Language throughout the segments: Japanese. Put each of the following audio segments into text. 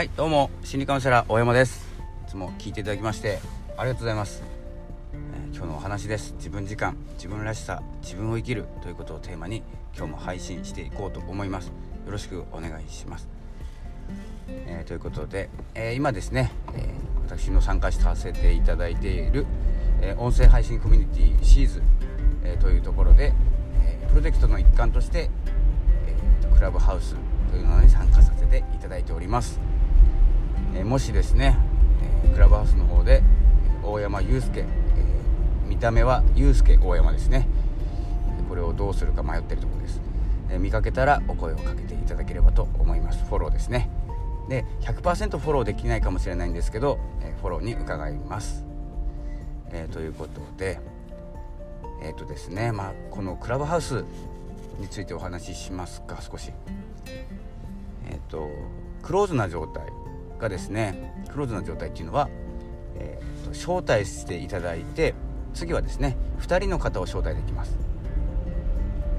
はいどうも心理カウンセラー大山です。いつも聞いていただきましてありがとうございます、えー、今日のお話です。自分時間自分らしさ自分を生きるということをテーマに今日も配信していこうと思います。よろしくお願いします、えー、ということで、えー、今ですね、え私の参加させていただいている、え音声配信コミュニティシーズ、えというところで、えプロジェクトの一環として、えクラブハウスというのに参加させていただいております。えもしですね、えクラブハウスの方で大山祐介、え見た目は祐介大山ですね。これをどうするか迷ってるところです、え見かけたらお声をかけていただければと思います。フォローですね。で100%フォローできないかもしれないんですけど、えフォローに伺います、えー、ということでえっ、ー、とですねまあこのクラブハウスについてお話ししますか少し。えっ、ー、とクローズな状態。がですねクローズな状態っていうのは、えーと、招待していただいて次はですね2人の方を招待できます。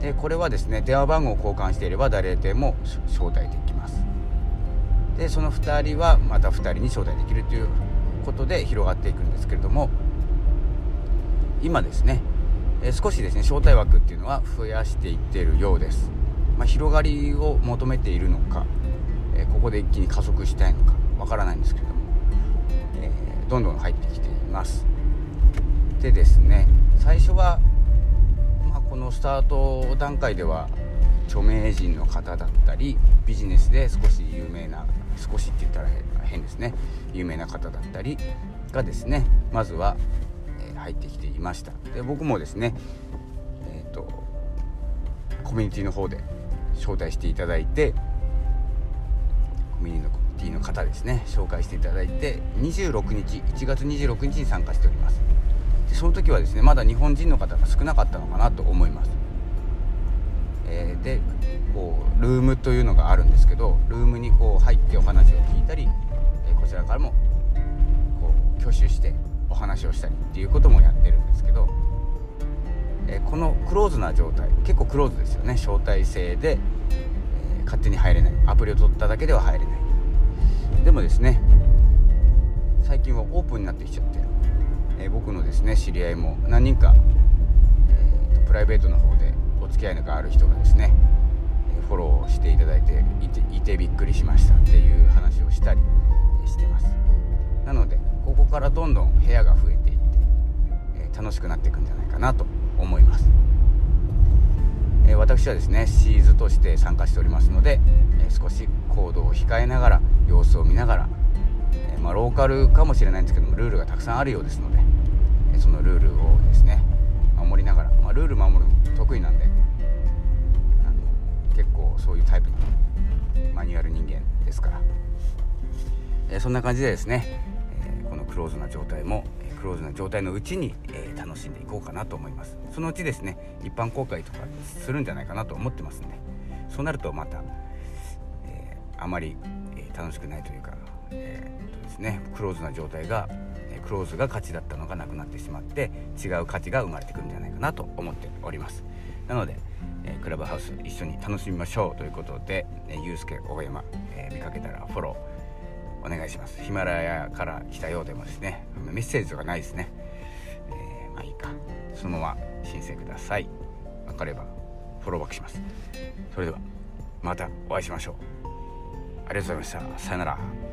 でこれはですね電話番号を交換していれば誰でも招待できます。でその2人はまた2人に招待できるということで広がっていくんですけれども今ですね、え少しですね招待枠っていうのは増やしていっているようです、まあ、広がりを求めているのか、えここで一気に加速したいのかわからないんですけれども、えー、どんどん入ってきています。でですね最初は、まあ、このスタート段階では著名人の方だったりビジネスで少し有名な少しって言ったら変ですね有名な方だったりがですねまずは、え、入ってきていました。で僕もですねえっ、ー、とコミュニティの方で招待していただいてコミュニティの方ですね紹介していただいて26日1月26日に参加しております。でその時はですねまだ日本人の方が少なかったのかなと思います。えー、でこうルームというのがあるんですけどルームにこう入ってお話を聞いたり、えこちらからもこう挙手してお話をしたりっていうこともやってるんですけど、えこのクローズな状態結構クローズですよね。招待制で、勝手に入れない。アプリを取っただけでは入れない。でもですね最近はオープンになってきちゃって、え僕のですね知り合いも何人か、えープライベートの方でお付き合いがある人がですねフォローしていただいていていてびっくりしましたっていう話をしたりしてます。なのでここからどんどん部屋が増えていって、楽しくなっていくんじゃないかなと思います、え私はですねシーズとして参加しておりますので、え少し行動を控えながら様子を見ながら、えまあ、ローカルかもしれないんですけどもルールがたくさんあるようですので、えそのルールをですね守りながら、まあ、ルール守るの得意なんで結構そういうタイプのマニュアル人間ですから、え、そんな感じでですね、クローズな状態もクローズな状態のうちに、え、楽しんでいこうかなと思います。そのうちですね一般公開とかするんじゃないかなと思ってますんで。そうなるとまた、えあまり、え楽しくないというか、えーとですね、クローズな状態がクローズが価値だったのがなくなってしまって違う価値が生まれてくるんじゃないかなと思っております。なのでえクラブハウス一緒に楽しみましょうということで、えゆうすけ大山、えー、見かけたらフォローお願いします。ヒマラヤから来たようでもですね。メッセージとかないですね、えー、まあいいか。そのまま申請ください。分かればフォローバックします。それではまたお会いしましょう。ありがとうございました。さよなら。